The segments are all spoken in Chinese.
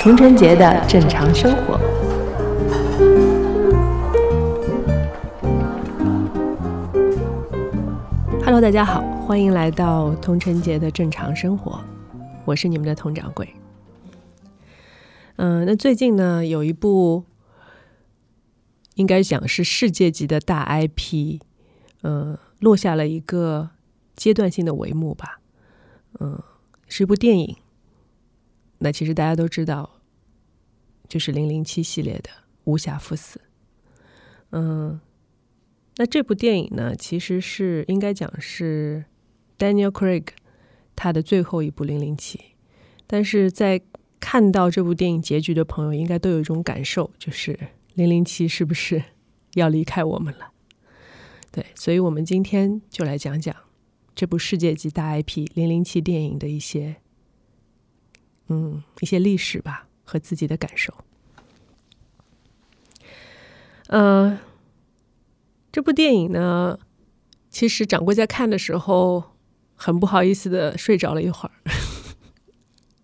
童晨杰的正常生活。Hello，大家好，欢迎来到童晨杰的正常生活，我是你们的佟掌柜。嗯，那最近呢，有一部应该讲是世界级的大 IP，嗯，落下了一个阶段性的帷幕吧。嗯，是一部电影。那其实大家都知道。就是零零七系列的《无暇赴死》，嗯，那这部电影呢，其实是应该讲是 Daniel Craig 他的最后一部零零七，但是在看到这部电影结局的朋友，应该都有一种感受，就是零零七是不是要离开我们了？对，所以我们今天就来讲讲这部世界级大 IP 零零七电影的一些，嗯，一些历史吧。和自己的感受。嗯，这部电影呢，其实掌柜在看的时候很不好意思的睡着了一会儿，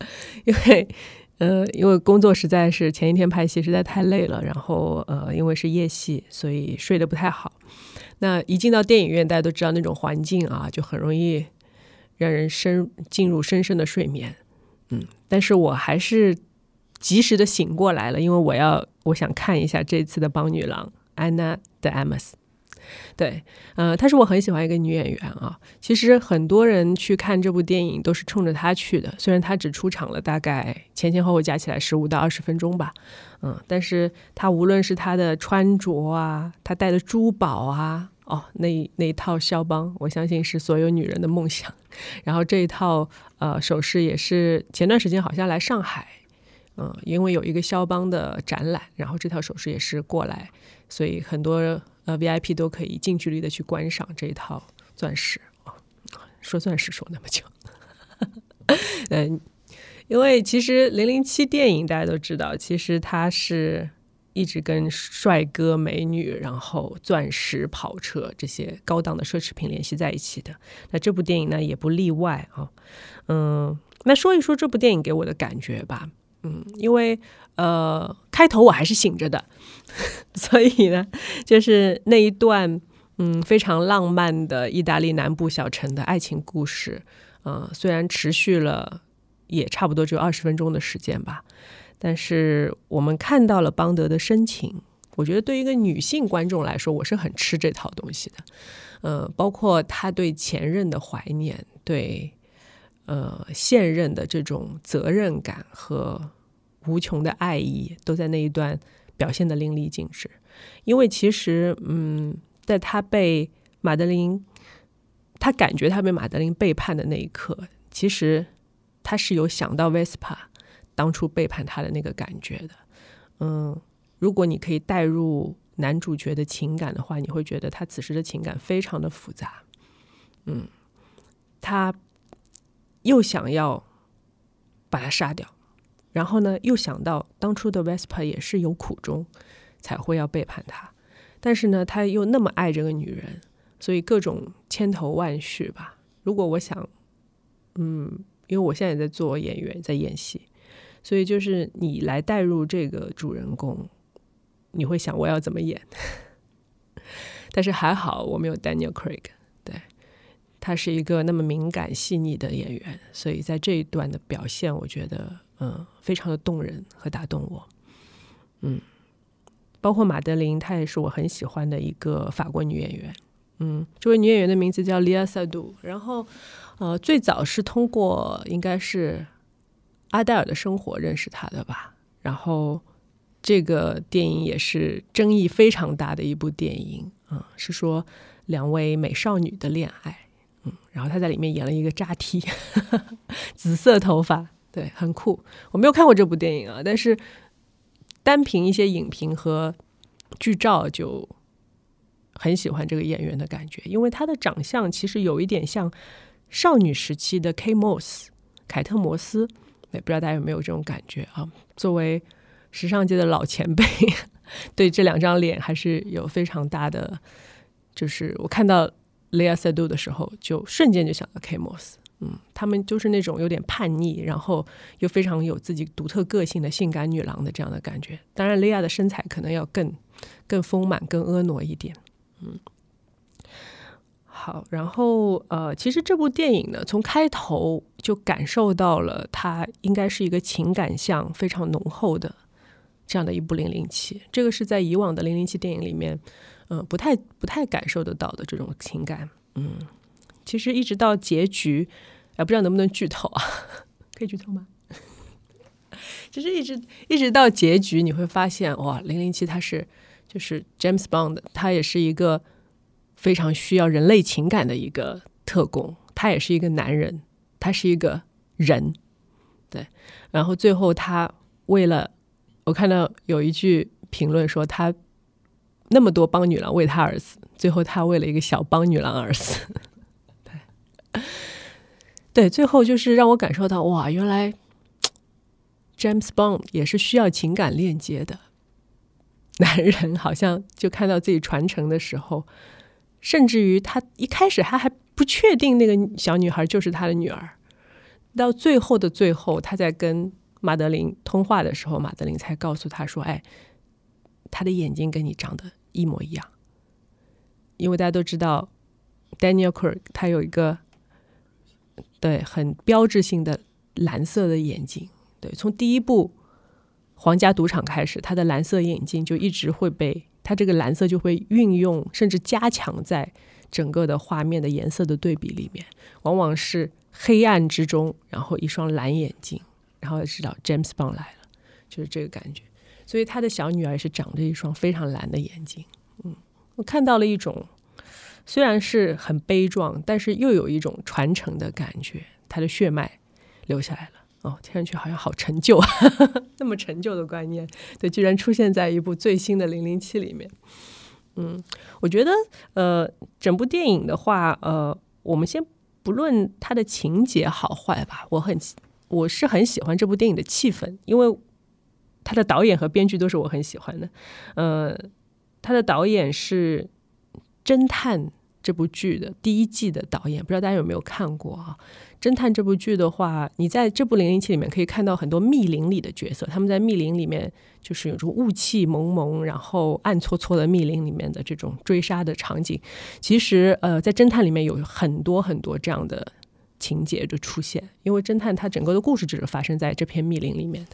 因为呃，因为工作实在是前一天拍戏实在太累了，然后呃，因为是夜戏，所以睡得不太好。那一进到电影院，大家都知道那种环境啊，就很容易让人深进入深深的睡眠。嗯，但是我还是。及时的醒过来了，因为我要我想看一下这次的邦女郎安娜的 Amos。对，呃，她是我很喜欢一个女演员啊。其实很多人去看这部电影都是冲着她去的，虽然她只出场了大概前前后后加起来十五到二十分钟吧，嗯，但是她无论是她的穿着啊，她戴的珠宝啊，哦，那那一套肖邦，我相信是所有女人的梦想。然后这一套呃首饰也是前段时间好像来上海。嗯，因为有一个肖邦的展览，然后这套首饰也是过来，所以很多呃 VIP 都可以近距离的去观赏这一套钻石啊。说钻石说那么久，嗯，因为其实零零七电影大家都知道，其实它是一直跟帅哥美女、然后钻石、跑车这些高档的奢侈品联系在一起的。那这部电影呢也不例外啊。嗯，那说一说这部电影给我的感觉吧。嗯，因为呃，开头我还是醒着的，所以呢，就是那一段嗯非常浪漫的意大利南部小城的爱情故事，呃，虽然持续了也差不多只有二十分钟的时间吧，但是我们看到了邦德的深情。我觉得对于一个女性观众来说，我是很吃这套东西的，呃，包括他对前任的怀念，对。呃，现任的这种责任感和无穷的爱意，都在那一段表现的淋漓尽致。因为其实，嗯，在他被马德琳，他感觉他被马德琳背叛的那一刻，其实他是有想到 Vespa 当初背叛他的那个感觉的。嗯，如果你可以带入男主角的情感的话，你会觉得他此时的情感非常的复杂。嗯，他。又想要把他杀掉，然后呢，又想到当初的 Vespa 也是有苦衷才会要背叛他，但是呢，他又那么爱这个女人，所以各种千头万绪吧。如果我想，嗯，因为我现在也在做演员，在演戏，所以就是你来带入这个主人公，你会想我要怎么演？但是还好我没有 Daniel Craig 对。他是一个那么敏感细腻的演员，所以在这一段的表现，我觉得嗯非常的动人和打动我。嗯，包括马德琳，她也是我很喜欢的一个法国女演员。嗯，这位女演员的名字叫 Lia Seydoux，然后呃最早是通过应该是阿黛尔的生活认识她的吧。然后这个电影也是争议非常大的一部电影啊，是说两位美少女的恋爱。嗯，然后她在里面演了一个扎 T，紫色头发，对，很酷。我没有看过这部电影啊，但是单凭一些影评和剧照就很喜欢这个演员的感觉，因为他的长相其实有一点像少女时期的 K Moss 凯特摩斯，也，不知道大家有没有这种感觉啊？作为时尚界的老前辈，对这两张脸还是有非常大的，就是我看到雷亚塞杜的时候，就瞬间就想到 K. Moss。嗯，他们就是那种有点叛逆，然后又非常有自己独特个性的性感女郎的这样的感觉。当然，雷亚的身材可能要更更丰满、更婀娜一点。嗯，好，然后呃，其实这部电影呢，从开头就感受到了它应该是一个情感向非常浓厚的这样的一部《零零七》。这个是在以往的《零零七》电影里面，嗯，不太不太感受得到的这种情感。嗯。其实一直到结局，哎，不知道能不能剧透啊？可以剧透吗？其实一直一直到结局，你会发现，哇，零零七他是就是 James Bond，他也是一个非常需要人类情感的一个特工，他也是一个男人，他是一个人，对。然后最后他为了，我看到有一句评论说，他那么多帮女郎为他而死，最后他为了一个小帮女郎而死。对，最后就是让我感受到，哇，原来 James Bond 也是需要情感链接的。男人好像就看到自己传承的时候，甚至于他一开始他还不确定那个小女孩就是他的女儿，到最后的最后，他在跟马德琳通话的时候，马德琳才告诉他说：“哎，他的眼睛跟你长得一模一样。”因为大家都知道，Daniel Craig 他有一个。对，很标志性的蓝色的眼睛。对，从第一部《皇家赌场》开始，他的蓝色眼睛就一直会被他这个蓝色就会运用，甚至加强在整个的画面的颜色的对比里面。往往是黑暗之中，然后一双蓝眼睛，然后知道 James Bond 来了，就是这个感觉。所以他的小女儿是长着一双非常蓝的眼睛。嗯，我看到了一种。虽然是很悲壮，但是又有一种传承的感觉，他的血脉留下来了。哦，听上去好像好陈旧啊，那么陈旧的观念，对，居然出现在一部最新的《零零七》里面。嗯，我觉得，呃，整部电影的话，呃，我们先不论它的情节好坏吧，我很，我是很喜欢这部电影的气氛，因为他的导演和编剧都是我很喜欢的。呃，他的导演是。侦探这部剧的第一季的导演，不知道大家有没有看过啊？侦探这部剧的话，你在这部零零七里面可以看到很多密林里的角色，他们在密林里面就是有种雾气蒙蒙，然后暗搓搓的密林里面的这种追杀的场景。其实，呃，在侦探里面有很多很多这样的情节就出现，因为侦探它整个的故事只是发生在这片密林里面的。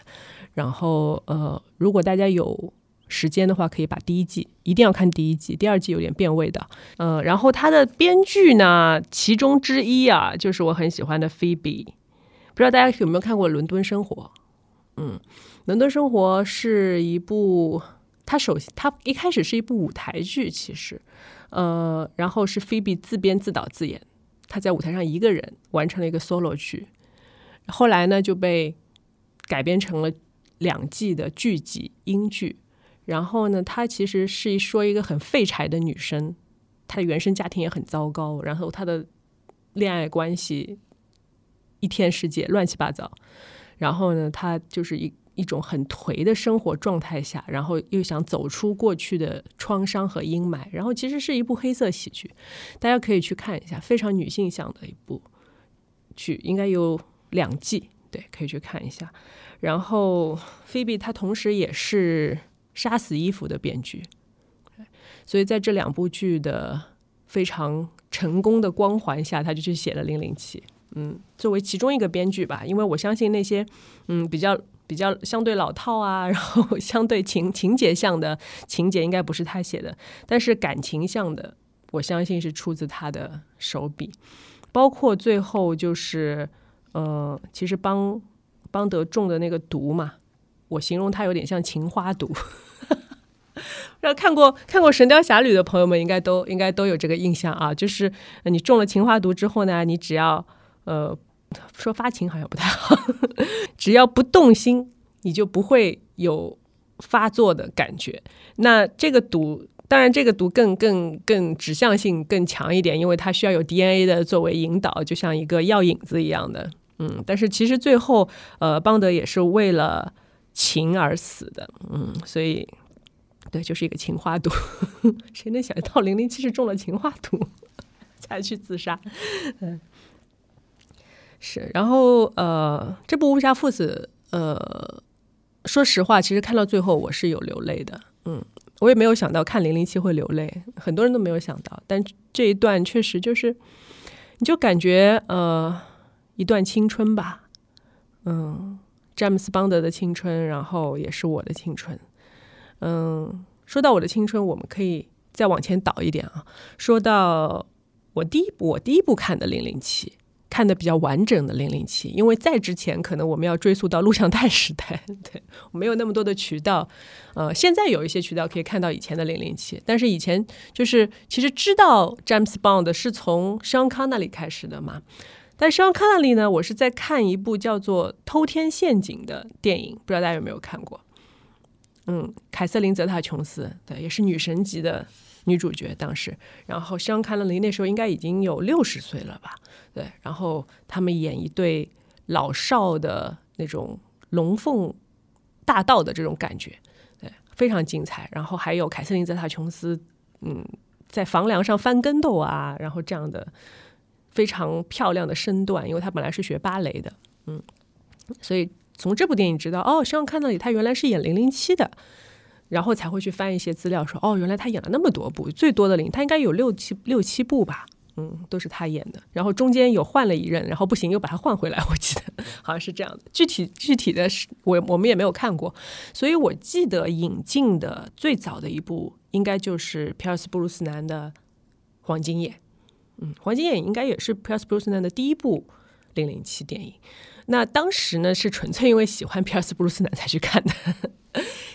然后，呃，如果大家有。时间的话，可以把第一季一定要看第一季，第二季有点变味的。呃，然后他的编剧呢，其中之一啊，就是我很喜欢的 Phoebe。不知道大家有没有看过《伦敦生活》？嗯，《伦敦生活》是一部，他首先他一开始是一部舞台剧，其实，呃，然后是 Phoebe 自编自导自演，他在舞台上一个人完成了一个 solo 剧，后来呢就被改编成了两季的剧集英剧。然后呢，她其实是一说一个很废柴的女生，她的原生家庭也很糟糕，然后她的恋爱关系一天世界乱七八糟，然后呢，她就是一一种很颓的生活状态下，然后又想走出过去的创伤和阴霾，然后其实是一部黑色喜剧，大家可以去看一下，非常女性向的一部剧，应该有两季，对，可以去看一下。然后菲比她同时也是。杀死伊芙的编剧，所以在这两部剧的非常成功的光环下，他就去写了《零零七》。嗯，作为其中一个编剧吧，因为我相信那些嗯比较比较相对老套啊，然后相对情情节向的情节应该不是他写的，但是感情向的，我相信是出自他的手笔。包括最后就是呃，其实邦邦德中的那个毒嘛。我形容它有点像情花毒，让看过看过《神雕侠侣》的朋友们应该都应该都有这个印象啊，就是你中了情花毒之后呢，你只要呃说发情好像不太好，只要不动心，你就不会有发作的感觉。那这个毒，当然这个毒更更更指向性更强一点，因为它需要有 DNA 的作为引导，就像一个药引子一样的。嗯，但是其实最后呃邦德也是为了。情而死的，嗯，所以对，就是一个情花毒。谁能想到零零七是中了情花毒才去自杀？嗯，是。然后呃，这部《乌纱父子》呃，说实话，其实看到最后我是有流泪的。嗯，我也没有想到看零零七会流泪，很多人都没有想到。但这一段确实就是，你就感觉呃，一段青春吧。嗯，詹姆斯邦德的青春，然后也是我的青春。嗯，说到我的青春，我们可以再往前倒一点啊。说到我第一部我第一部看的《零零七》，看的比较完整的《零零七》，因为在之前可能我们要追溯到录像带时代，对，没有那么多的渠道。呃，现在有一些渠道可以看到以前的《零零七》，但是以前就是其实知道詹姆斯邦德是从商康那里开始的嘛。但肖康那里呢，我是在看一部叫做《偷天陷阱》的电影，不知道大家有没有看过。嗯，凯瑟琳·泽塔·琼斯，对，也是女神级的女主角。当时，然后香康·林那时候应该已经有六十岁了吧？对，然后他们演一对老少的那种龙凤大道的这种感觉，对，非常精彩。然后还有凯瑟琳·泽塔·琼斯，嗯，在房梁上翻跟斗啊，然后这样的非常漂亮的身段，因为她本来是学芭蕾的，嗯，所以。从这部电影知道，哦，希望看到里他原来是演零零七的，然后才会去翻一些资料，说，哦，原来他演了那么多部，最多的零，他应该有六七六七部吧，嗯，都是他演的。然后中间有换了一任，然后不行又把他换回来，我记得好像是这样的。具体具体的是，我我们也没有看过，所以我记得引进的最早的一部应该就是皮尔斯布鲁斯南的《黄金眼》，嗯，《黄金眼》应该也是皮尔斯布鲁斯南的第一部零零七电影。那当时呢，是纯粹因为喜欢皮尔斯布鲁斯南才去看的，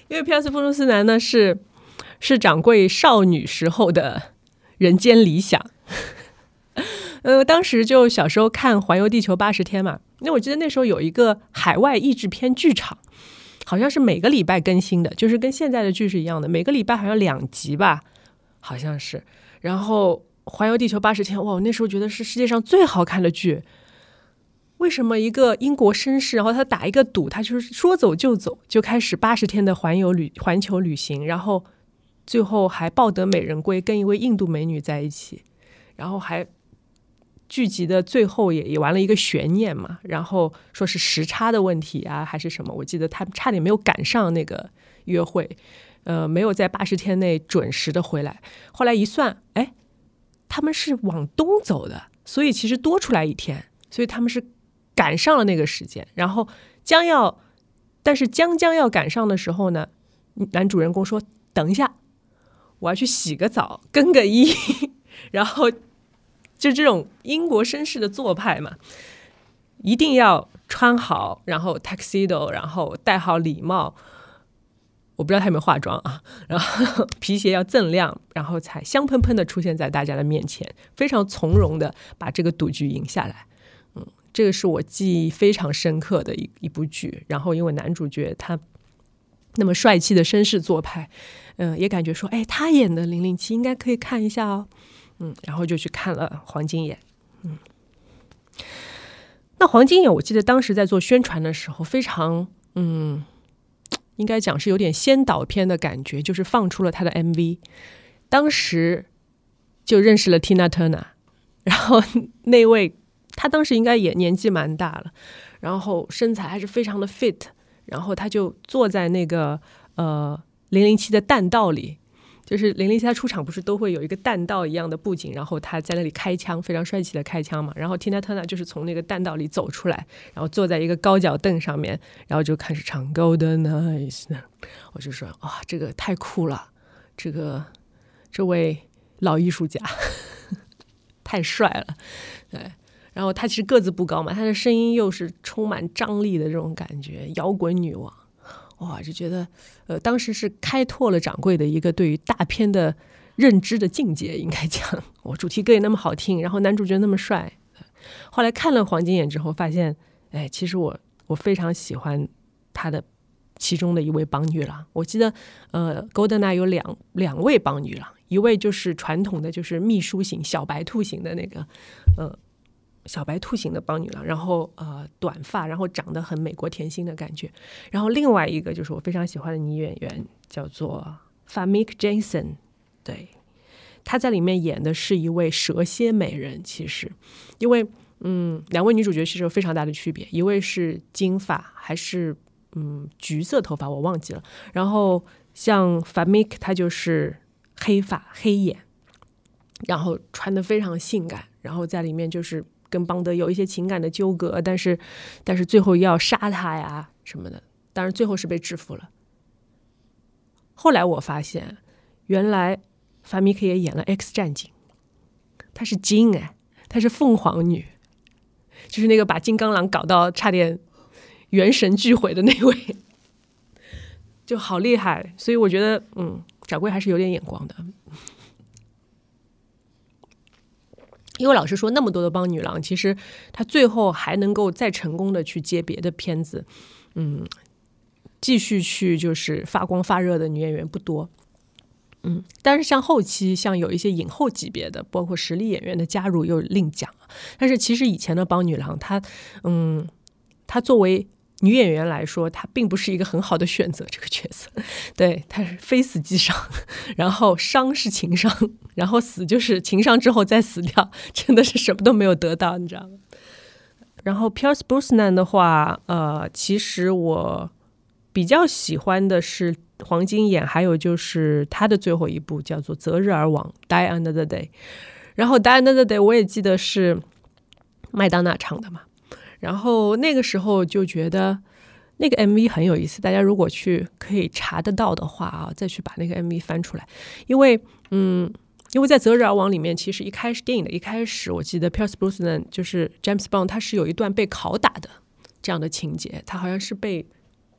因为皮尔斯布鲁斯南呢是是掌柜少女时候的人间理想。呃，当时就小时候看《环游地球八十天》嘛，那我记得那时候有一个海外译制片剧场，好像是每个礼拜更新的，就是跟现在的剧是一样的，每个礼拜好像两集吧，好像是。然后《环游地球八十天》，哇，我那时候觉得是世界上最好看的剧。为什么一个英国绅士，然后他打一个赌，他就是说走就走，就开始八十天的环游旅环球旅行，然后最后还抱得美人归，跟一位印度美女在一起，然后还剧集的最后也也玩了一个悬念嘛，然后说是时差的问题啊，还是什么？我记得他差点没有赶上那个约会，呃，没有在八十天内准时的回来。后来一算，哎，他们是往东走的，所以其实多出来一天，所以他们是。赶上了那个时间，然后将要，但是将将要赶上的时候呢，男主人公说：“等一下，我要去洗个澡，更个衣。”然后就这种英国绅士的做派嘛，一定要穿好，然后 tuxedo，然后戴好礼帽。我不知道他有没有化妆啊，然后皮鞋要锃亮，然后才香喷喷的出现在大家的面前，非常从容的把这个赌局赢下来。嗯这个是我记忆非常深刻的一一部剧，然后因为男主角他那么帅气的绅士做派，嗯，也感觉说，哎，他演的零零七应该可以看一下哦，嗯，然后就去看了《黄金眼》，嗯，那《黄金眼》我记得当时在做宣传的时候，非常，嗯，应该讲是有点先导片的感觉，就是放出了他的 MV，当时就认识了 Tina Turner，然后那位。他当时应该也年纪蛮大了，然后身材还是非常的 fit，然后他就坐在那个呃零零七的弹道里，就是零零七他出场不是都会有一个弹道一样的布景，然后他在那里开枪，非常帅气的开枪嘛。然后 Tina Turner 就是从那个弹道里走出来，然后坐在一个高脚凳上面，然后就开始唱 Golden Eyes。我就说哇，这个太酷了，这个这位老艺术家 太帅了，对。然后他其实个子不高嘛，他的声音又是充满张力的这种感觉，摇滚女王，哇，就觉得，呃，当时是开拓了掌柜的一个对于大片的认知的境界，应该讲，我主题歌也那么好听，然后男主角那么帅。后来看了《黄金眼》之后，发现，哎，其实我我非常喜欢他的其中的一位帮女郎。我记得，呃，《Golden》有两两位帮女郎，一位就是传统的就是秘书型小白兔型的那个，呃。小白兔型的邦女郎，然后呃短发，然后长得很美国甜心的感觉。然后另外一个就是我非常喜欢的女演员，叫做 Famke Janssen，对，她在里面演的是一位蛇蝎美人。其实，因为嗯，两位女主角其实有非常大的区别，一位是金发，还是嗯橘色头发，我忘记了。然后像 Famke，她就是黑发黑眼，然后穿的非常性感，然后在里面就是跟邦德有一些情感的纠葛，但是但是最后要杀他呀什么的，当然最后是被制服了。后来我发现，原来法米克也演了《X 战警》，她是金哎，她是凤凰女，就是那个把金刚狼搞到差点元神俱毁的那位，就好厉害。所以我觉得，嗯，掌柜还是有点眼光的。因为老实说，那么多的帮女郎，其实她最后还能够再成功的去接别的片子，嗯。继续去就是发光发热的女演员不多，嗯，但是像后期像有一些影后级别的，包括实力演员的加入又另讲。但是其实以前的帮女郎，她，嗯，她作为女演员来说，她并不是一个很好的选择。这个角色，对，她是非死即伤，然后伤是情伤，然后死就是情伤之后再死掉，真的是什么都没有得到，你知道吗？然后 Pierce Brosnan 的话，呃，其实我。比较喜欢的是黄金眼，还有就是他的最后一部叫做《择日而亡》（Die Another Day）。然后《Die Another Day》我也记得是麦当娜唱的嘛。然后那个时候就觉得那个 MV 很有意思，大家如果去可以查得到的话啊，再去把那个 MV 翻出来。因为嗯，因为在《择日而亡》里面，其实一开始电影的一开始，我记得 Pierce Brosnan 就是 James Bond，他是有一段被拷打的这样的情节，他好像是被。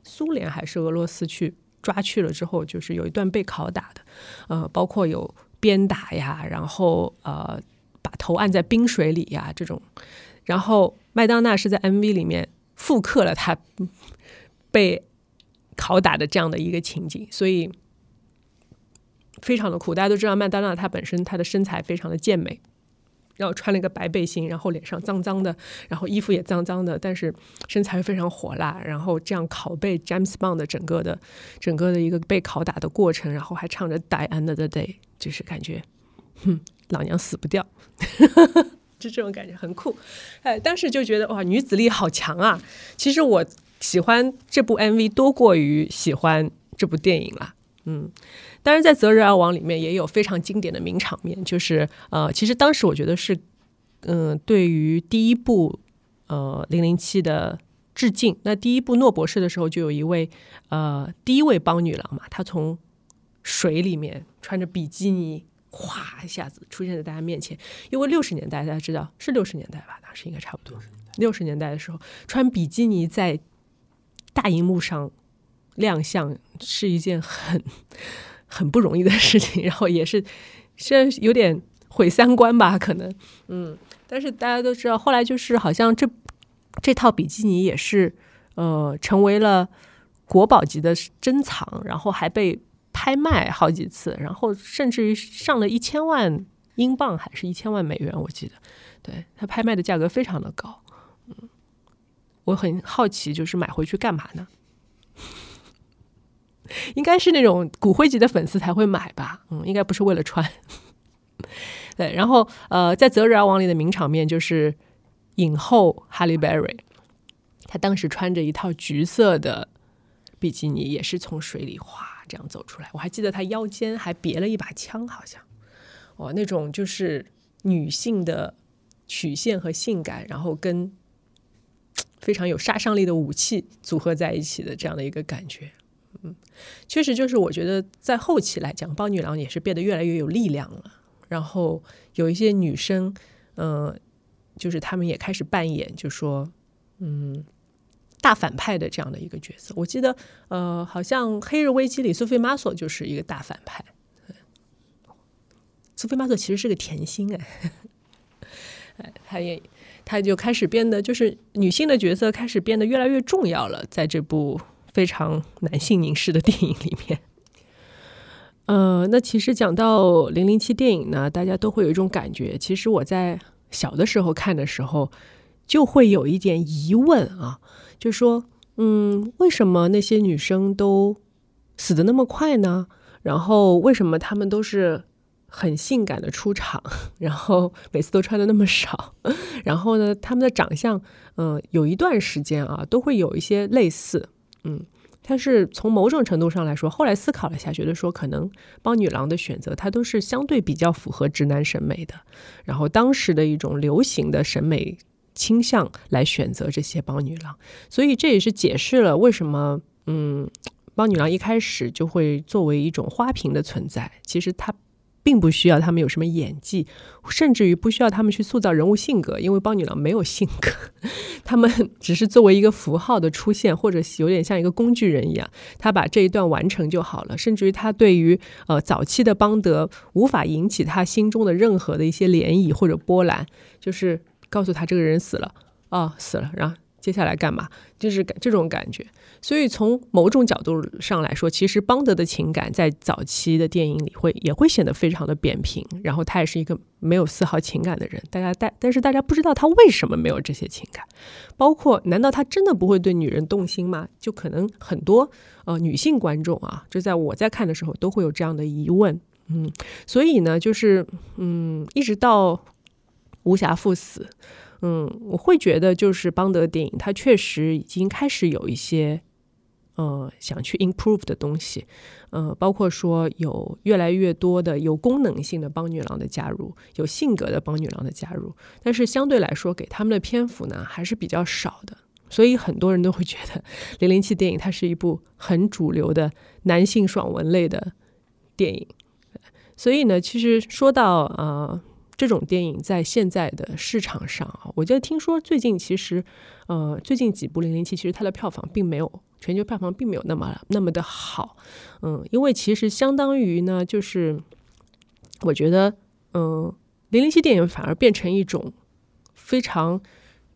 苏联还是俄罗斯去抓去了之后，就是有一段被拷打的，呃，包括有鞭打呀，然后呃，把头按在冰水里呀这种。然后麦当娜是在 MV 里面复刻了他被拷打的这样的一个情景，所以非常的酷。大家都知道麦当娜她本身她的身材非常的健美。然后穿了一个白背心，然后脸上脏脏的，然后衣服也脏脏的，但是身材非常火辣。然后这样拷贝 James Bond 的整个的整个的一个被拷打的过程，然后还唱着 Die Another Day，就是感觉，哼，老娘死不掉，就这种感觉很酷。哎，当时就觉得哇，女子力好强啊！其实我喜欢这部 MV 多过于喜欢这部电影了。嗯，当然，在《择日而亡》里面也有非常经典的名场面，就是呃，其实当时我觉得是，嗯，对于第一部呃《零零七》的致敬。那第一部诺博士的时候，就有一位呃第一位邦女郎嘛，她从水里面穿着比基尼，哗一下子出现在大家面前。因为六十年代大家知道是六十年代吧，当时应该差不多六十年代的时候，穿比基尼在大荧幕上。亮相是一件很 很不容易的事情，然后也是虽然有点毁三观吧，可能嗯，但是大家都知道，后来就是好像这这套比基尼也是呃成为了国宝级的珍藏，然后还被拍卖好几次，然后甚至于上了一千万英镑还是一千万美元，我记得，对他拍卖的价格非常的高，嗯，我很好奇，就是买回去干嘛呢？应该是那种骨灰级的粉丝才会买吧，嗯，应该不是为了穿。对，然后呃，在《择日而亡》里的名场面就是影后哈利·贝瑞，她当时穿着一套橘色的比基尼，也是从水里哗这样走出来。我还记得她腰间还别了一把枪，好像哦，那种就是女性的曲线和性感，然后跟非常有杀伤力的武器组合在一起的这样的一个感觉。嗯，确实，就是我觉得在后期来讲，包女郎也是变得越来越有力量了。然后有一些女生，嗯，就是她们也开始扮演，就说，嗯，大反派的这样的一个角色。我记得，呃，好像《黑日危机》里苏菲玛索就是一个大反派。苏菲玛索其实是个甜心哎，哎，她也，她就开始变得，就是女性的角色开始变得越来越重要了，在这部。非常男性凝视的电影里面，呃，那其实讲到零零七电影呢，大家都会有一种感觉。其实我在小的时候看的时候，就会有一点疑问啊，就说，嗯，为什么那些女生都死的那么快呢？然后为什么她们都是很性感的出场，然后每次都穿的那么少，然后呢，他们的长相，嗯，有一段时间啊，都会有一些类似，嗯。但是从某种程度上来说，后来思考了一下，觉得说可能帮女郎的选择，它都是相对比较符合直男审美的，然后当时的一种流行的审美倾向来选择这些帮女郎，所以这也是解释了为什么，嗯，帮女郎一开始就会作为一种花瓶的存在，其实她。并不需要他们有什么演技，甚至于不需要他们去塑造人物性格，因为邦女郎没有性格，他们只是作为一个符号的出现，或者有点像一个工具人一样，他把这一段完成就好了。甚至于他对于呃早期的邦德无法引起他心中的任何的一些涟漪或者波澜，就是告诉他这个人死了，哦死了，然后。接下来干嘛？就是这种感觉。所以从某种角度上来说，其实邦德的情感在早期的电影里会也会显得非常的扁平。然后他也是一个没有丝毫情感的人。大家但但是大家不知道他为什么没有这些情感。包括难道他真的不会对女人动心吗？就可能很多呃女性观众啊，就在我在看的时候都会有这样的疑问。嗯，所以呢，就是嗯，一直到无暇赴死。嗯，我会觉得就是邦德电影，它确实已经开始有一些呃想去 improve 的东西，呃，包括说有越来越多的有功能性的邦女郎的加入，有性格的邦女郎的加入，但是相对来说给他们的篇幅呢还是比较少的，所以很多人都会觉得《零零七》电影它是一部很主流的男性爽文类的电影，所以呢，其实说到呃。这种电影在现在的市场上啊，我觉得听说最近其实，呃，最近几部零零七其实它的票房并没有全球票房并没有那么那么的好，嗯，因为其实相当于呢，就是我觉得，嗯，零零七电影反而变成一种非常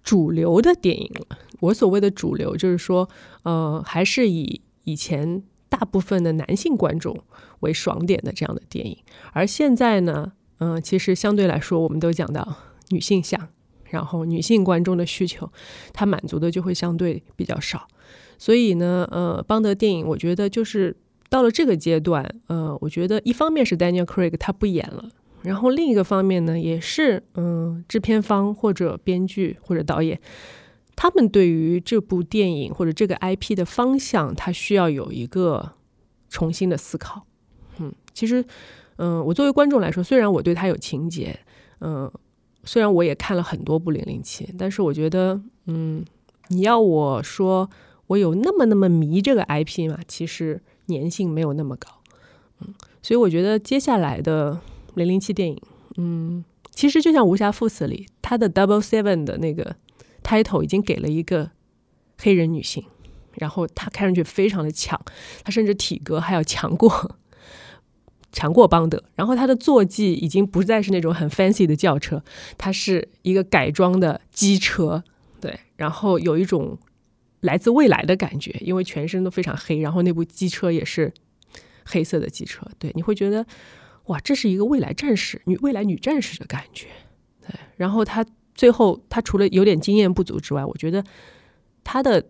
主流的电影了。我所谓的主流，就是说，呃，还是以以前大部分的男性观众为爽点的这样的电影，而现在呢。嗯，其实相对来说，我们都讲到女性向，然后女性观众的需求，它满足的就会相对比较少。所以呢，呃，邦德电影，我觉得就是到了这个阶段，呃，我觉得一方面是 Daniel Craig 他不演了，然后另一个方面呢，也是嗯，制片方或者编剧或者导演，他们对于这部电影或者这个 IP 的方向，他需要有一个重新的思考。嗯，其实。嗯，我作为观众来说，虽然我对他有情节，嗯，虽然我也看了很多部零零七，但是我觉得，嗯，你要我说我有那么那么迷这个 IP 嘛？其实粘性没有那么高，嗯，所以我觉得接下来的零零七电影，嗯，其实就像《无暇赴死》里，他的 Double Seven 的那个 title 已经给了一个黑人女性，然后她看上去非常的强，她甚至体格还要强过。强过邦德，然后它的坐骑已经不再是那种很 fancy 的轿车，它是一个改装的机车，对，然后有一种来自未来的感觉，因为全身都非常黑，然后那部机车也是黑色的机车，对，你会觉得哇，这是一个未来战士女未来女战士的感觉，对，然后他最后他除了有点经验不足之外，我觉得他的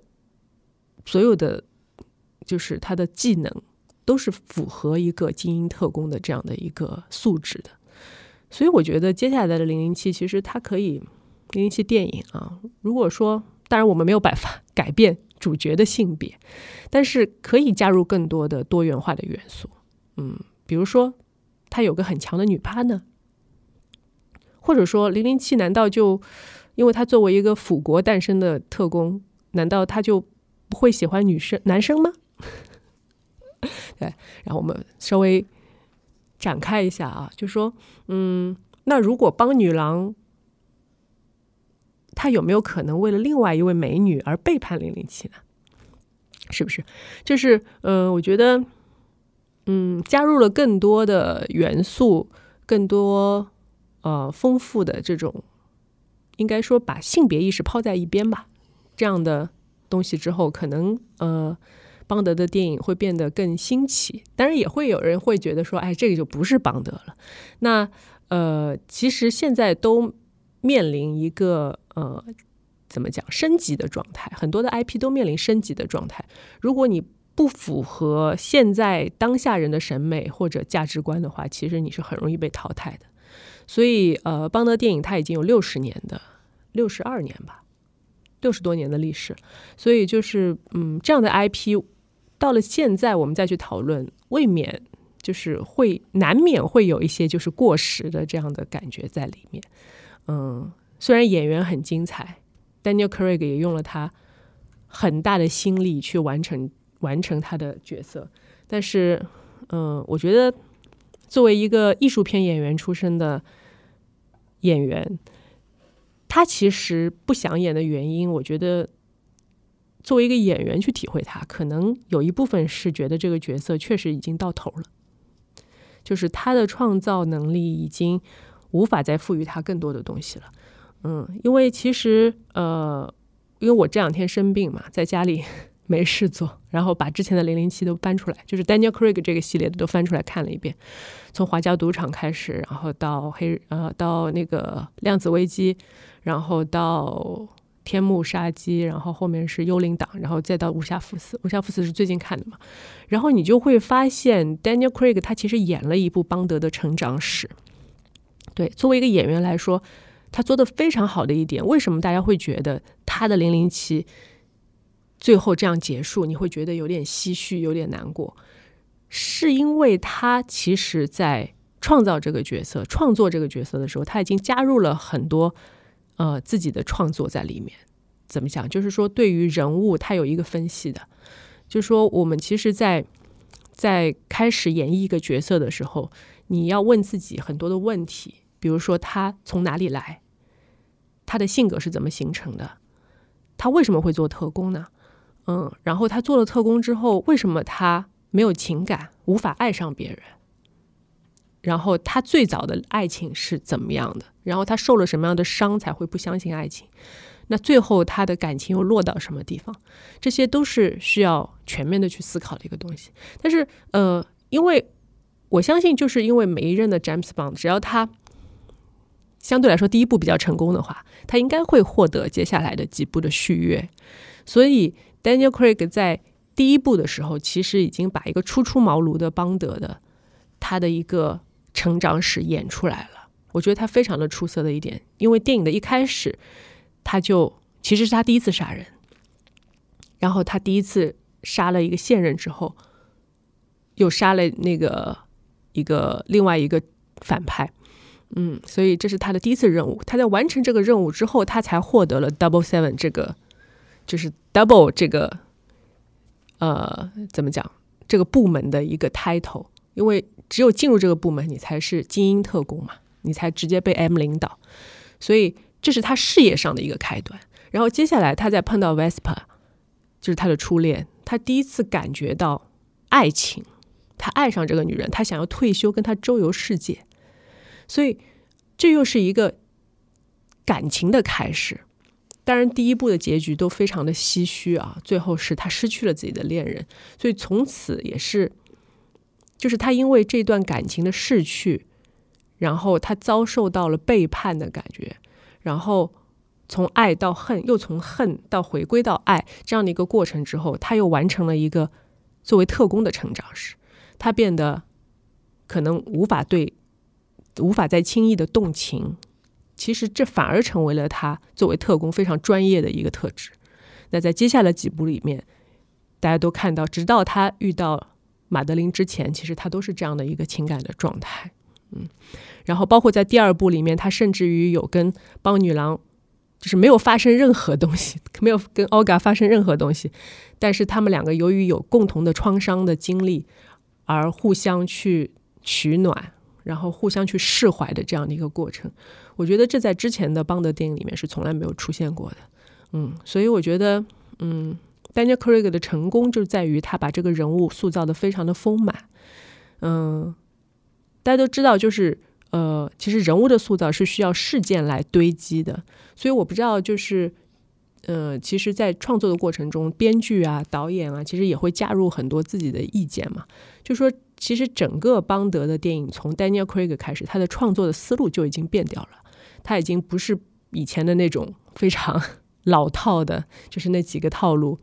所有的就是他的技能。都是符合一个精英特工的这样的一个素质的，所以我觉得接下来的零零七其实它可以零零七电影啊，如果说当然我们没有办法改变主角的性别，但是可以加入更多的多元化的元素，嗯，比如说他有个很强的女趴呢，或者说零零七难道就因为他作为一个辅国诞生的特工，难道他就不会喜欢女生男生吗？对，然后我们稍微展开一下啊，就说，嗯，那如果帮女郎，她有没有可能为了另外一位美女而背叛零零七呢？是不是？就是，嗯，我觉得，嗯，加入了更多的元素，更多呃丰富的这种，应该说把性别意识抛在一边吧，这样的东西之后，可能呃。邦德的电影会变得更新奇，当然也会有人会觉得说，哎，这个就不是邦德了。那呃，其实现在都面临一个呃，怎么讲升级的状态，很多的 IP 都面临升级的状态。如果你不符合现在当下人的审美或者价值观的话，其实你是很容易被淘汰的。所以，呃，邦德电影它已经有六十年的六十二年吧，六十多年的历史。所以，就是嗯，这样的 IP 到了现在，我们再去讨论，未免就是会难免会有一些就是过时的这样的感觉在里面。嗯，虽然演员很精彩，Daniel Craig 也用了他很大的心力去完成完成他的角色，但是，嗯，我觉得作为一个艺术片演员出身的演员，他其实不想演的原因，我觉得作为一个演员去体会他，可能有一部分是觉得这个角色确实已经到头了，就是他的创造能力已经。无法再赋予他更多的东西了，嗯，因为其实呃，因为我这两天生病嘛，在家里没事做，然后把之前的零零七都翻出来，就是 Daniel Craig 这个系列的都翻出来看了一遍，从华家赌场开始，然后到黑呃到那个量子危机，然后到天幕杀机，然后后面是幽灵党，然后再到无暇赴死，无暇赴死是最近看的嘛，然后你就会发现 Daniel Craig 他其实演了一部邦德的成长史。对，作为一个演员来说，他做的非常好的一点，为什么大家会觉得他的零零七最后这样结束，你会觉得有点唏嘘，有点难过？是因为他其实在创造这个角色、创作这个角色的时候，他已经加入了很多呃自己的创作在里面。怎么讲？就是说，对于人物，他有一个分析的，就是说，我们其实，在在开始演绎一个角色的时候，你要问自己很多的问题。比如说，他从哪里来？他的性格是怎么形成的？他为什么会做特工呢？嗯，然后他做了特工之后，为什么他没有情感，无法爱上别人？然后他最早的爱情是怎么样的？然后他受了什么样的伤才会不相信爱情？那最后他的感情又落到什么地方？这些都是需要全面的去思考的一个东西。但是，呃，因为我相信，就是因为每一任的 James Bond，只要他。相对来说，第一部比较成功的话，他应该会获得接下来的几部的续约。所以，Daniel Craig 在第一部的时候，其实已经把一个初出茅庐的邦德的他的一个成长史演出来了。我觉得他非常的出色的一点，因为电影的一开始，他就其实是他第一次杀人，然后他第一次杀了一个现任之后，又杀了那个一个另外一个反派。嗯，所以这是他的第一次任务。他在完成这个任务之后，他才获得了 Double Seven 这个，就是 Double 这个，呃，怎么讲？这个部门的一个 title。因为只有进入这个部门，你才是精英特工嘛，你才直接被 M 领导。所以这是他事业上的一个开端。然后接下来，他再碰到 Vespa，就是他的初恋，他第一次感觉到爱情，他爱上这个女人，他想要退休，跟她周游世界。所以，这又是一个感情的开始。当然，第一部的结局都非常的唏嘘啊。最后是他失去了自己的恋人，所以从此也是，就是他因为这段感情的逝去，然后他遭受到了背叛的感觉，然后从爱到恨，又从恨到回归到爱这样的一个过程之后，他又完成了一个作为特工的成长史。他变得可能无法对。无法再轻易的动情，其实这反而成为了他作为特工非常专业的一个特质。那在接下来几部里面，大家都看到，直到他遇到马德琳之前，其实他都是这样的一个情感的状态。嗯，然后包括在第二部里面，他甚至于有跟邦女郎，就是没有发生任何东西，没有跟奥嘎发生任何东西，但是他们两个由于有共同的创伤的经历，而互相去取暖。然后互相去释怀的这样的一个过程，我觉得这在之前的邦德电影里面是从来没有出现过的。嗯，所以我觉得，嗯，Daniel Craig 的成功就在于他把这个人物塑造的非常的丰满。嗯，大家都知道，就是呃，其实人物的塑造是需要事件来堆积的。所以我不知道，就是呃，其实，在创作的过程中，编剧啊、导演啊，其实也会加入很多自己的意见嘛，就说。其实整个邦德的电影从 Daniel Craig 开始，他的创作的思路就已经变掉了。他已经不是以前的那种非常老套的，就是那几个套路。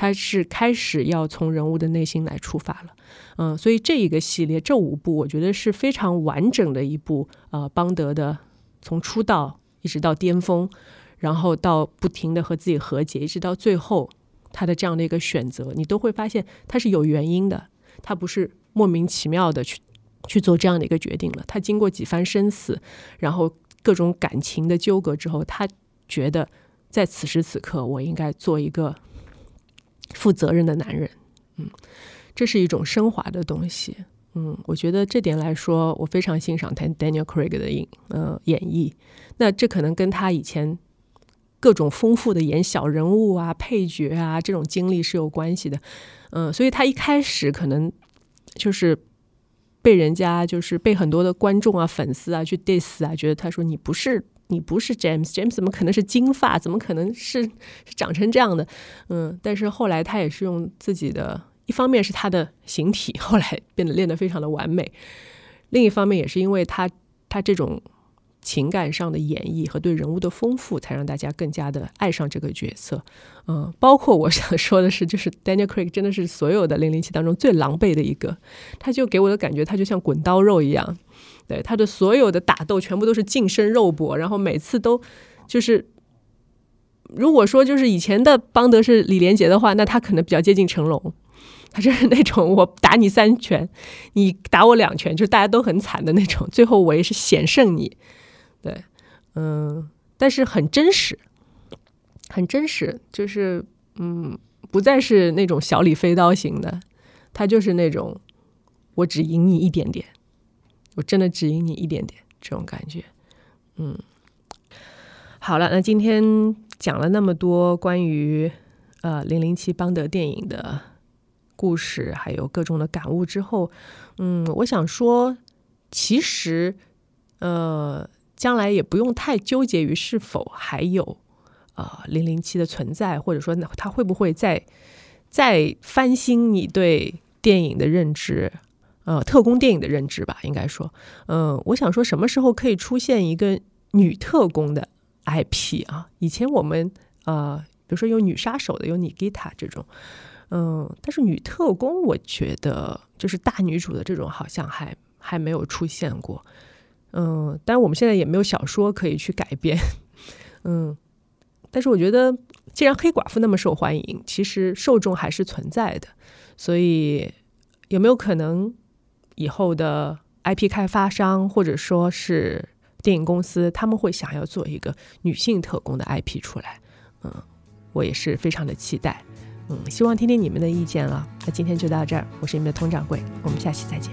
他是开始要从人物的内心来出发了，嗯，所以这一个系列这五部，我觉得是非常完整的一部，呃，邦德的从出道一直到巅峰，然后到不停的和自己和解，一直到最后他的这样的一个选择，你都会发现他是有原因的，他不是莫名其妙的去去做这样的一个决定了，他经过几番生死，然后各种感情的纠葛之后，他觉得在此时此刻，我应该做一个。负责任的男人，嗯，这是一种升华的东西，嗯，我觉得这点来说，我非常欣赏 Daniel Craig 的演呃演绎。那这可能跟他以前各种丰富的演小人物啊、配角啊这种经历是有关系的，嗯，所以他一开始可能就是被人家就是被很多的观众啊、粉丝啊去 diss 啊，觉得他说你不是。你不是 James，James 怎么可能是金发？怎么可能是是长成这样的？嗯，但是后来他也是用自己的，一方面是他的形体后来变得练得非常的完美，另一方面也是因为他他这种情感上的演绎和对人物的丰富，才让大家更加的爱上这个角色。嗯，包括我想说的是，就是 Daniel Craig 真的是所有的零零七当中最狼狈的一个，他就给我的感觉，他就像滚刀肉一样。对他的所有的打斗全部都是近身肉搏，然后每次都就是，如果说就是以前的邦德是李连杰的话，那他可能比较接近成龙，他就是那种我打你三拳，你打我两拳，就是大家都很惨的那种，最后我也是险胜你。对，嗯，但是很真实，很真实，就是嗯，不再是那种小李飞刀型的，他就是那种我只赢你一点点。我真的只赢你一点点，这种感觉，嗯，好了，那今天讲了那么多关于呃零零七邦德电影的故事，还有各种的感悟之后，嗯，我想说，其实呃，将来也不用太纠结于是否还有呃零零七的存在，或者说他会不会再再翻新你对电影的认知。呃，特工电影的认知吧，应该说，嗯，我想说，什么时候可以出现一个女特工的 IP 啊？以前我们呃，比如说有女杀手的，有妮吉塔这种，嗯，但是女特工，我觉得就是大女主的这种，好像还还没有出现过，嗯，但是我们现在也没有小说可以去改编，嗯，但是我觉得，既然黑寡妇那么受欢迎，其实受众还是存在的，所以有没有可能？以后的 IP 开发商或者说是电影公司，他们会想要做一个女性特工的 IP 出来，嗯，我也是非常的期待，嗯，希望听听你们的意见了。那今天就到这儿，我是你们的佟掌柜，我们下期再见。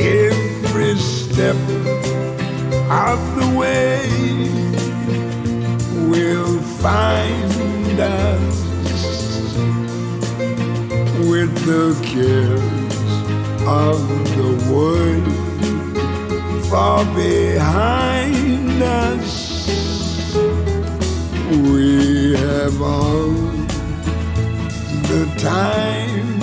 every step of the way will find us with the cares of the world far behind us. We have all the time